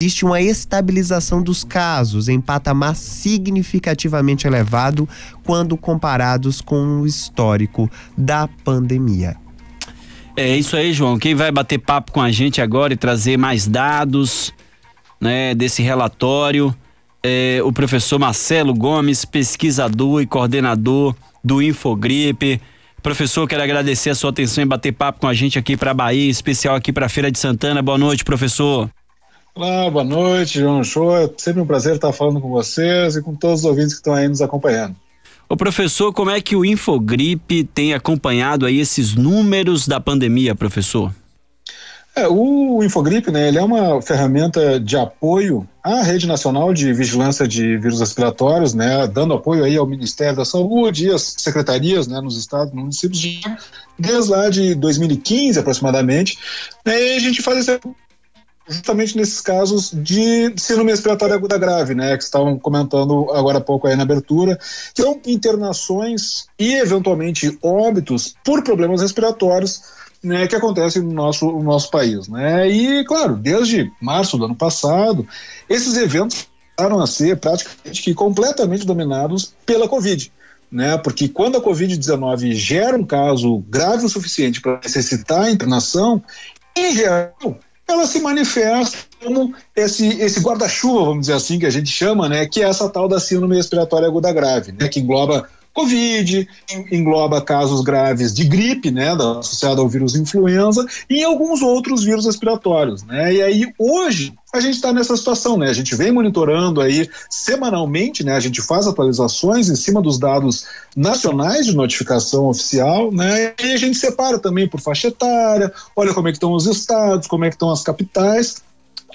existe uma estabilização dos casos em patamar significativamente elevado quando comparados com o histórico da pandemia. É isso aí, João. Quem vai bater papo com a gente agora e trazer mais dados né, desse relatório é o professor Marcelo Gomes, pesquisador e coordenador do Infogripe. Professor, quero agradecer a sua atenção em bater papo com a gente aqui para Bahia, especial aqui para Feira de Santana. Boa noite, professor. Olá, boa noite, João Show. É sempre um prazer estar falando com vocês e com todos os ouvintes que estão aí nos acompanhando. Ô professor, como é que o Infogripe tem acompanhado aí esses números da pandemia, professor? É, o Infogripe, né, ele é uma ferramenta de apoio à Rede Nacional de Vigilância de Vírus Respiratórios, né, dando apoio aí ao Ministério da Saúde e às secretarias, né, nos estados, nos municípios, desde lá de 2015 aproximadamente, né, e a gente faz esse justamente nesses casos de síndrome respiratória aguda grave, né, que estavam comentando agora há pouco aí na abertura, que são internações e eventualmente óbitos por problemas respiratórios, né, que acontecem no nosso, no nosso país, né, e claro, desde março do ano passado, esses eventos passaram a ser praticamente que completamente dominados pela Covid, né? Porque quando a Covid-19 gera um caso grave o suficiente para necessitar a internação, em geral, ela se manifesta como esse, esse guarda-chuva, vamos dizer assim, que a gente chama, né, que é essa tal da síndrome respiratória aguda grave, né, que engloba Covid, engloba casos graves de gripe, né, associado ao vírus influenza, e alguns outros vírus respiratórios, né, e aí hoje a gente está nessa situação, né, a gente vem monitorando aí semanalmente, né, a gente faz atualizações em cima dos dados nacionais de notificação oficial, né, e a gente separa também por faixa etária, olha como é que estão os estados, como é que estão as capitais,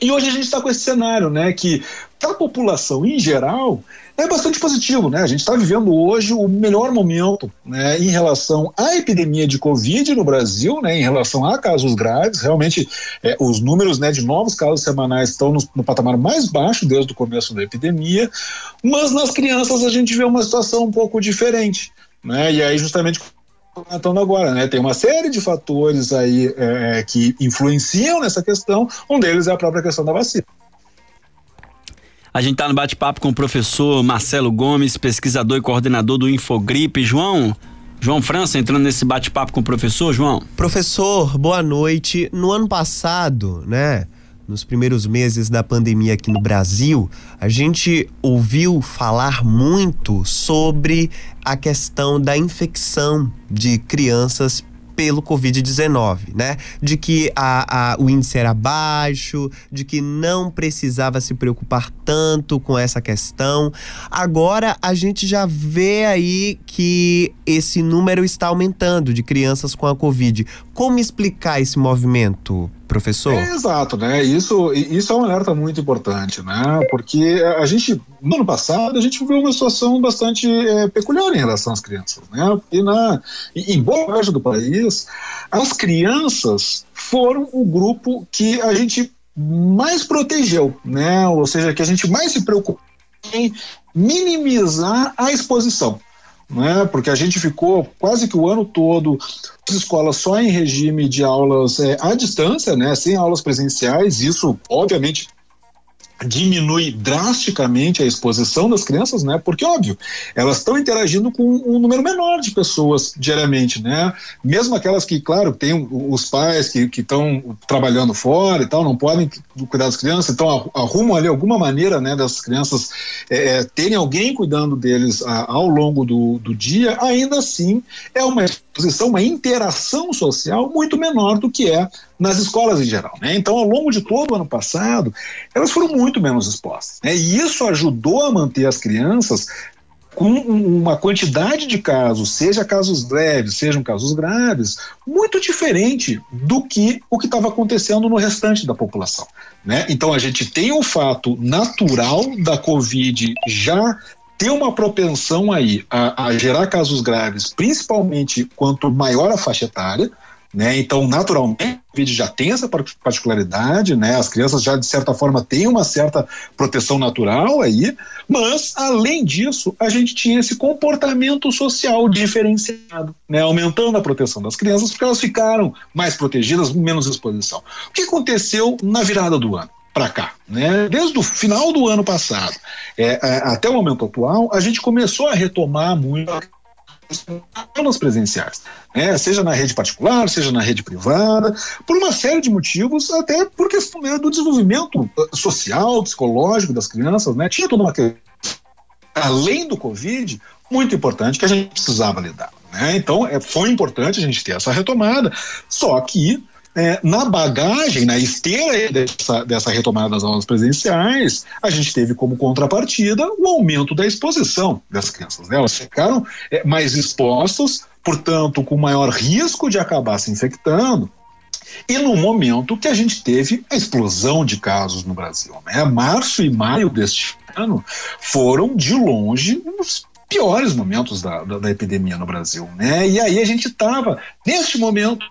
e hoje a gente está com esse cenário, né, que para a população em geral é bastante positivo, né? A gente está vivendo hoje o melhor momento, né, em relação à epidemia de Covid no Brasil, né, em relação a casos graves. Realmente, é, os números, né, de novos casos semanais estão no, no patamar mais baixo desde o começo da epidemia. Mas nas crianças a gente vê uma situação um pouco diferente, né? E aí justamente comentando agora, né? Tem uma série de fatores aí é, é, que influenciam nessa questão. Um deles é a própria questão da vacina. A gente está no bate-papo com o professor Marcelo Gomes, pesquisador e coordenador do Infogripe. João, João França entrando nesse bate-papo com o professor, João. Professor, boa noite. No ano passado, né? nos primeiros meses da pandemia aqui no Brasil, a gente ouviu falar muito sobre a questão da infecção de crianças pelo Covid-19, né? De que a, a, o índice era baixo, de que não precisava se preocupar tanto com essa questão. Agora a gente já vê aí que esse número está aumentando de crianças com a Covid. Como explicar esse movimento, professor? É, exato, né? Isso, isso é um alerta muito importante, né? Porque a gente, no ano passado, a gente viveu uma situação bastante é, peculiar em relação às crianças, né? E na, em boa parte do país, as crianças foram o grupo que a gente mais protegeu, né? Ou seja, que a gente mais se preocupou em minimizar a exposição né? porque a gente ficou quase que o ano todo as escolas só em regime de aulas é, à distância, né? sem aulas presenciais. Isso, obviamente, diminui drasticamente a exposição das crianças, né? Porque óbvio, elas estão interagindo com um número menor de pessoas diariamente, né? Mesmo aquelas que, claro, têm os pais que estão trabalhando fora e tal, não podem cuidar das crianças, então arrumam ali alguma maneira, né, das crianças é, é, terem alguém cuidando deles a, ao longo do, do dia, ainda assim é uma exposição, uma interação social muito menor do que é nas escolas em geral. Né? Então, ao longo de todo o ano passado, elas foram muito menos expostas. Né? E isso ajudou a manter as crianças com uma quantidade de casos, seja casos leves, sejam casos graves, muito diferente do que o que estava acontecendo no restante da população. Né? Então a gente tem o fato natural da Covid já ter uma propensão aí a, a gerar casos graves, principalmente quanto maior a faixa etária, né? Então, naturalmente, o Covid já tem essa particularidade, né? As crianças já, de certa forma, têm uma certa proteção natural aí, mas, além disso, a gente tinha esse comportamento social diferenciado, né? Aumentando a proteção das crianças, porque elas ficaram mais protegidas, menos exposição. O que aconteceu na virada do ano? Para cá, né? Desde o final do ano passado é, é, até o momento atual, a gente começou a retomar muito aulas presenciais, né? seja na rede particular, seja na rede privada, por uma série de motivos, até por questão né, do desenvolvimento social, psicológico das crianças, né? Tinha toda uma além do Covid, muito importante que a gente precisava lidar. Né? Então, é, foi importante a gente ter essa retomada, só que é, na bagagem, na esteira dessa, dessa retomada das aulas presenciais, a gente teve como contrapartida o aumento da exposição das crianças. Né? Elas ficaram é, mais expostas, portanto, com maior risco de acabar se infectando. E no momento que a gente teve a explosão de casos no Brasil. Né? Março e maio deste ano foram, de longe, os piores momentos da, da, da epidemia no Brasil. Né? E aí a gente estava, neste momento,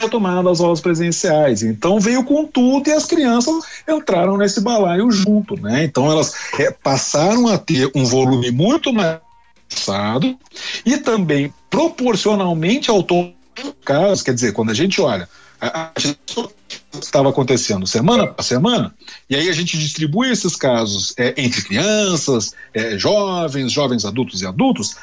retomada as aulas presenciais. Então veio com tudo e as crianças entraram nesse balaio junto, né? Então elas é, passaram a ter um volume muito mais passado e também proporcionalmente ao todo casos, quer dizer, quando a gente olha a, estava acontecendo semana a semana, e aí a gente distribui esses casos é, entre crianças, é, jovens, jovens adultos e adultos,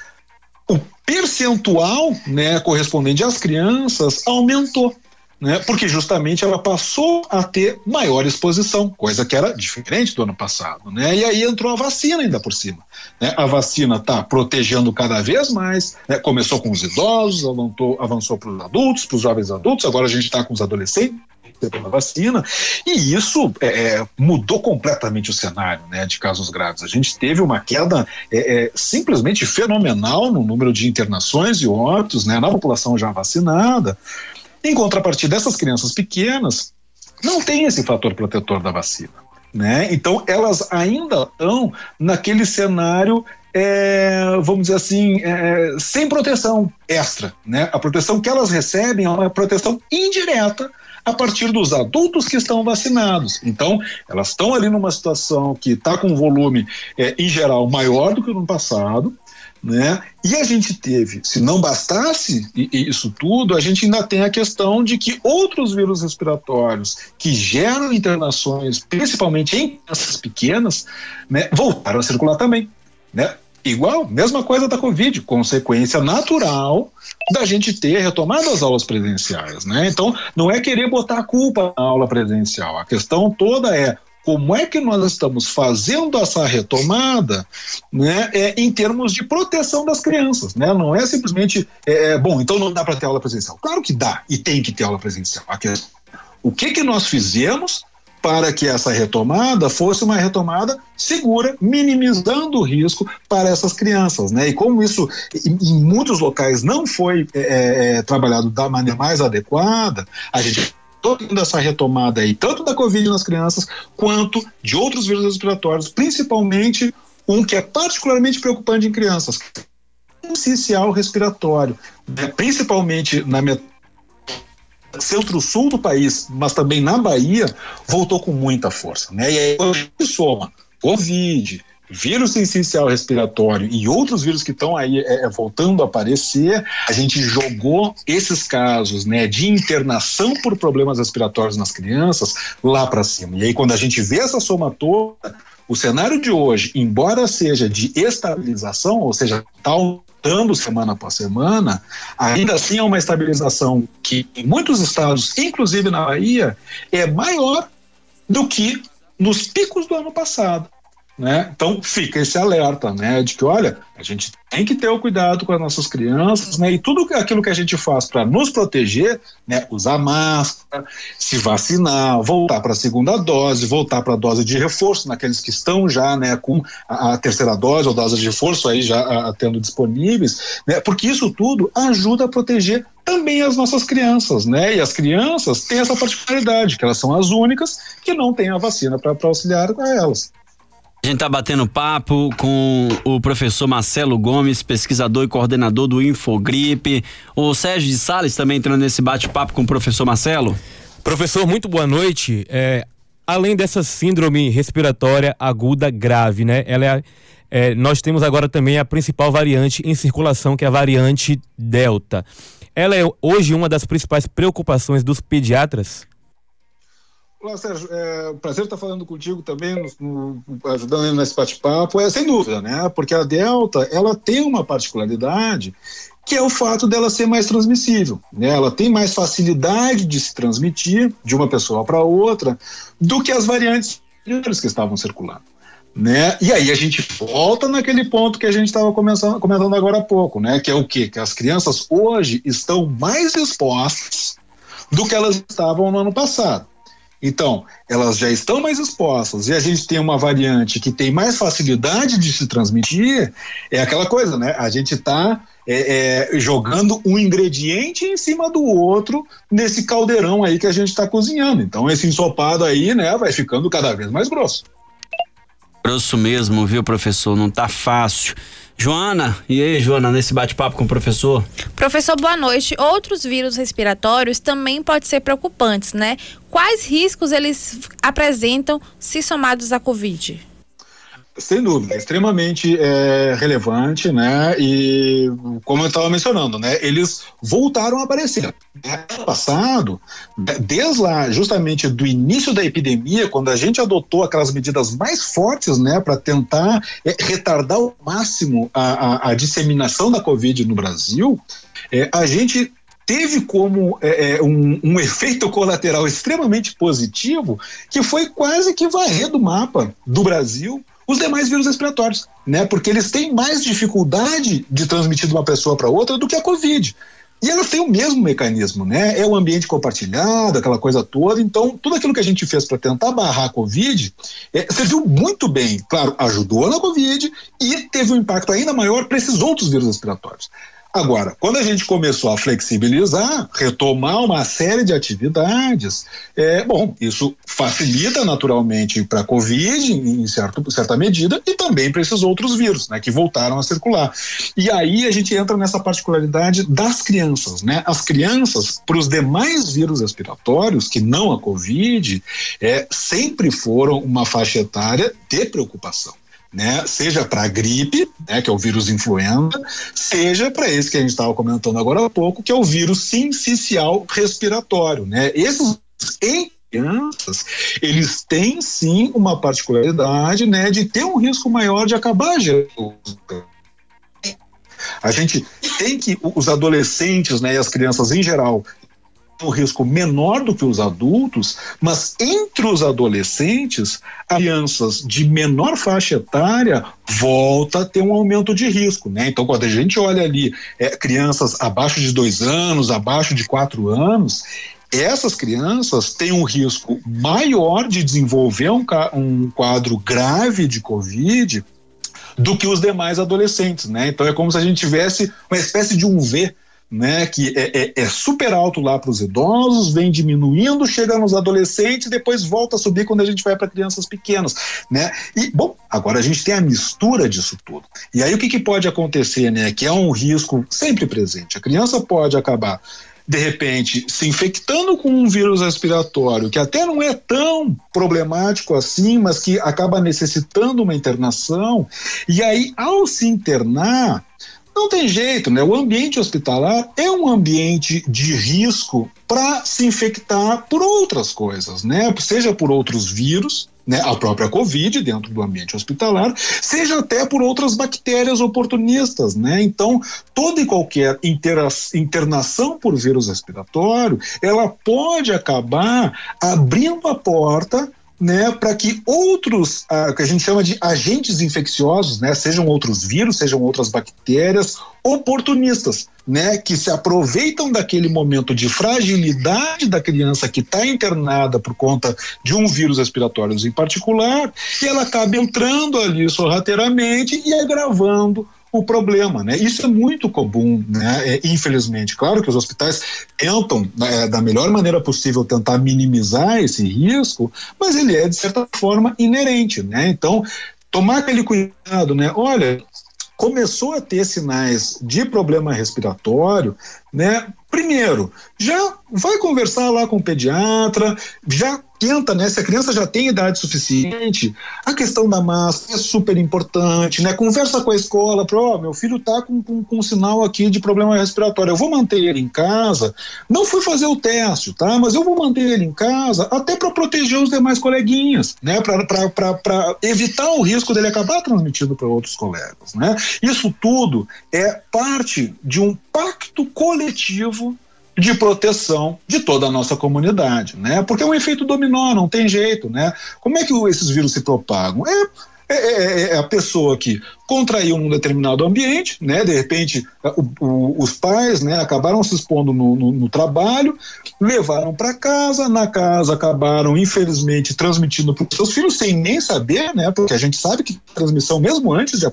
o percentual né, correspondente às crianças aumentou. Né, porque justamente ela passou a ter maior exposição, coisa que era diferente do ano passado. Né, e aí entrou a vacina ainda por cima. Né, a vacina está protegendo cada vez mais, né, começou com os idosos, avançou, avançou para os adultos, para os jovens adultos, agora a gente está com os adolescentes pela vacina, e isso é, é, mudou completamente o cenário né, de casos graves. A gente teve uma queda é, é, simplesmente fenomenal no número de internações e óbitos né, na população já vacinada. Em contrapartida, essas crianças pequenas não têm esse fator protetor da vacina. Né? Então, elas ainda estão naquele cenário é, vamos dizer assim, é, sem proteção extra. Né? A proteção que elas recebem é uma proteção indireta a partir dos adultos que estão vacinados. Então, elas estão ali numa situação que está com um volume, é, em geral, maior do que no passado. Né? E a gente teve, se não bastasse isso tudo, a gente ainda tem a questão de que outros vírus respiratórios que geram internações, principalmente em crianças pequenas, né, voltaram a circular também. Né? Igual, mesma coisa da Covid, consequência natural da gente ter retomado as aulas presenciais, né? Então, não é querer botar a culpa na aula presencial. A questão toda é como é que nós estamos fazendo essa retomada né, é, em termos de proteção das crianças. Né? Não é simplesmente, é, é bom, então não dá para ter aula presencial. Claro que dá e tem que ter aula presencial. O que, que nós fizemos para que essa retomada fosse uma retomada segura, minimizando o risco para essas crianças. Né? E como isso em, muitos locais não foi é, é, é trabalhado da maneira mais adequada, a gente toda essa retomada aí, tanto da Covid nas crianças, quanto de outros vírus respiratórios, principalmente um que é particularmente preocupante em crianças, essencial respiratório, né? principalmente na metade centro-sul do país, mas também na Bahia, voltou com muita força. Né? E aí, gente soma Covid, vírus essencial respiratório e outros vírus que estão aí é, é, voltando a aparecer, a gente jogou esses casos né, de internação por problemas respiratórios nas crianças lá para cima. E aí, quando a gente vê essa soma toda, o cenário de hoje, embora seja de estabilização, ou seja, tal aumentando semana após semana, ainda assim é uma estabilização que em muitos estados, inclusive na Bahia, é maior do que nos picos do ano passado. Né? Então fica esse alerta, né, de que olha, a gente tem que ter o cuidado com as nossas crianças, né, e tudo aquilo que a gente faz para nos proteger, né, usar máscara, se vacinar, voltar para a segunda dose, voltar para a dose de reforço naqueles que estão já, né, com a, a terceira dose ou dose de reforço aí já a, tendo disponíveis, né, porque isso tudo ajuda a proteger também as nossas crianças, né? E as crianças têm essa particularidade, que elas são as únicas que não têm a vacina para auxiliar a elas. A gente está batendo papo com o professor Marcelo Gomes, pesquisador e coordenador do Infogripe. O Sérgio de Sales também entrando nesse bate-papo com o professor Marcelo. Professor, muito boa noite. É, além dessa síndrome respiratória aguda grave, né? Ela é, é, nós temos agora também a principal variante em circulação, que é a variante Delta. Ela é hoje uma das principais preocupações dos pediatras? Olá, Sérgio. É um prazer estar falando contigo também, no, no, ajudando nesse bate-papo. É sem dúvida, né? Porque a Delta, ela tem uma particularidade que é o fato dela ser mais transmissível. Né? Ela tem mais facilidade de se transmitir de uma pessoa para outra do que as variantes que estavam circulando. Né? E aí a gente volta naquele ponto que a gente estava comentando agora há pouco, né? Que é o quê? Que as crianças hoje estão mais expostas do que elas estavam no ano passado. Então, elas já estão mais expostas e a gente tem uma variante que tem mais facilidade de se transmitir, é aquela coisa, né? A gente está é, é, jogando um ingrediente em cima do outro nesse caldeirão aí que a gente está cozinhando. Então, esse ensopado aí, né, vai ficando cada vez mais grosso. Grosso mesmo, viu, professor? Não tá fácil. Joana, e aí, Joana, nesse bate-papo com o professor? Professor, boa noite. Outros vírus respiratórios também podem ser preocupantes, né? Quais riscos eles apresentam se somados à Covid? Sem dúvida, extremamente é, relevante, né? E como eu estava mencionando, né? Eles voltaram a aparecer. Ano passado, desde lá, justamente do início da epidemia, quando a gente adotou aquelas medidas mais fortes, né, para tentar é, retardar ao máximo a, a, a, disseminação da Covid no Brasil, é, a gente teve como é, é, um, um, efeito colateral extremamente positivo, que foi quase que varrer do mapa do Brasil os demais vírus respiratórios, né? Porque eles têm mais dificuldade de transmitir de uma pessoa para outra do que a Covid. E elas têm o mesmo mecanismo, né? É o ambiente compartilhado, aquela coisa toda. Então, tudo aquilo que a gente fez para tentar barrar a Covid é, serviu muito bem. Claro, ajudou na Covid e teve um impacto ainda maior para esses outros vírus respiratórios. Agora, quando a gente começou a flexibilizar, retomar uma série de atividades, é, bom, isso facilita naturalmente para a Covid, em certo, certa medida, e também para esses outros vírus, né, que voltaram a circular. E aí a gente entra nessa particularidade das crianças, né? As crianças, para os demais vírus respiratórios, que não a Covid, é, sempre foram uma faixa etária de preocupação né? Seja para a gripe, né, que é o vírus influenza, seja para esse que a gente estava comentando agora há pouco, que é o vírus sincicial respiratório, né? Esses em crianças, eles têm sim uma particularidade, né, de ter um risco maior de acabar gerando a gente tem que os adolescentes, né, e as crianças em geral um risco menor do que os adultos, mas entre os adolescentes, crianças de menor faixa etária volta a ter um aumento de risco, né? Então, quando a gente olha ali é, crianças abaixo de dois anos, abaixo de quatro anos, essas crianças têm um risco maior de desenvolver um, um quadro grave de Covid do que os demais adolescentes, né? Então é como se a gente tivesse uma espécie de um V né, que é, é, é, super alto lá para os idosos, vem diminuindo, chega nos adolescentes, depois volta a subir quando a gente vai para crianças pequenas, né? E bom, agora a gente tem a mistura disso tudo. E aí o que, que pode acontecer, né? Que é um risco sempre presente. A criança pode acabar de repente se infectando com um vírus respiratório que até não é tão problemático assim, mas que acaba necessitando uma internação, e aí ao se internar não tem jeito, né? O ambiente hospitalar é um ambiente de risco para se infectar por outras coisas, né? Seja por outros vírus, né, a própria Covid dentro do ambiente hospitalar, seja até por outras bactérias oportunistas, né? Então, toda e qualquer internação por vírus respiratório, ela pode acabar abrindo a porta né, para que outros, ah, que a gente chama de agentes infecciosos, né, sejam outros vírus, sejam outras bactérias, oportunistas, né, que se aproveitam daquele momento de fragilidade da criança que está internada por conta de um vírus respiratório em particular, e ela acaba entrando ali sorrateiramente e agravando o problema, né? Isso é muito comum, né? É, infelizmente, claro que os hospitais tentam né, da melhor maneira possível tentar minimizar esse risco, mas ele é de certa forma inerente, né? Então tomar aquele cuidado, né? Olha, começou a ter sinais de problema respiratório, né? Primeiro, já vai conversar lá com o pediatra, já tenta, né? Se a criança já tem idade suficiente, a questão da máscara é super importante, né? Conversa com a escola, ó, oh, meu filho tá com, com, com, um sinal aqui de problema respiratório, eu vou manter ele em casa, não fui fazer o teste, tá? Mas eu vou manter ele em casa até para proteger os demais coleguinhas, né? Para evitar o risco dele acabar transmitindo para outros colegas, né? Isso tudo é parte de um pacto coletivo de proteção de toda a nossa comunidade, né? Porque é um efeito dominó, não tem jeito, né? Como é que esses vírus se propagam? É, é, é, é a pessoa que contraiu num determinado ambiente, né? De repente, o, o, os pais, né, acabaram se expondo no, no, no trabalho, levaram para casa, na casa acabaram, infelizmente, transmitindo para os seus filhos sem nem saber, né? Porque a gente sabe que transmissão mesmo antes de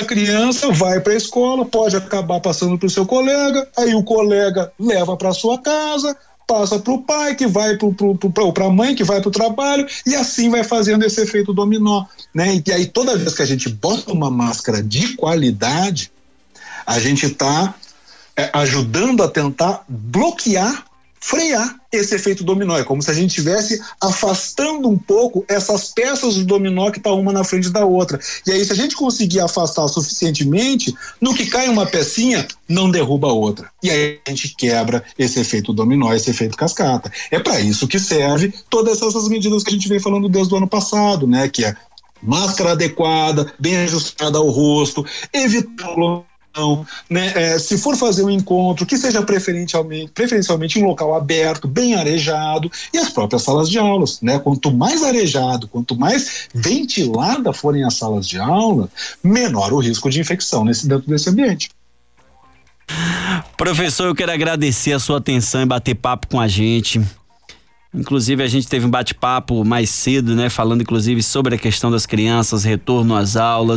a criança vai para a escola, pode acabar passando para o seu colega, aí o colega leva para sua casa, passa para o pai, que vai para a mãe, que vai para o trabalho, e assim vai fazendo esse efeito dominó. Né? E aí, toda vez que a gente bota uma máscara de qualidade, a gente está é, ajudando a tentar bloquear frear esse efeito dominó. É como se a gente estivesse afastando um pouco essas peças do dominó que está uma na frente da outra. E aí, se a gente conseguir afastar suficientemente, no que cai uma pecinha, não derruba a outra. E aí a gente quebra esse efeito dominó, esse efeito cascata. É para isso que serve todas essas medidas que a gente vem falando desde o ano passado, né? Que é máscara adequada, bem ajustada ao rosto, evitar né? É, se for fazer um encontro, que seja preferencialmente, preferencialmente em um local aberto, bem arejado, e as próprias salas de aulas. Né? Quanto mais arejado, quanto mais ventilada forem as salas de aula, menor o risco de infecção nesse, dentro desse ambiente. Professor, eu quero agradecer a sua atenção e bater papo com a gente. Inclusive, a gente teve um bate-papo mais cedo, né? Falando, inclusive, sobre a questão das crianças, retorno às aulas.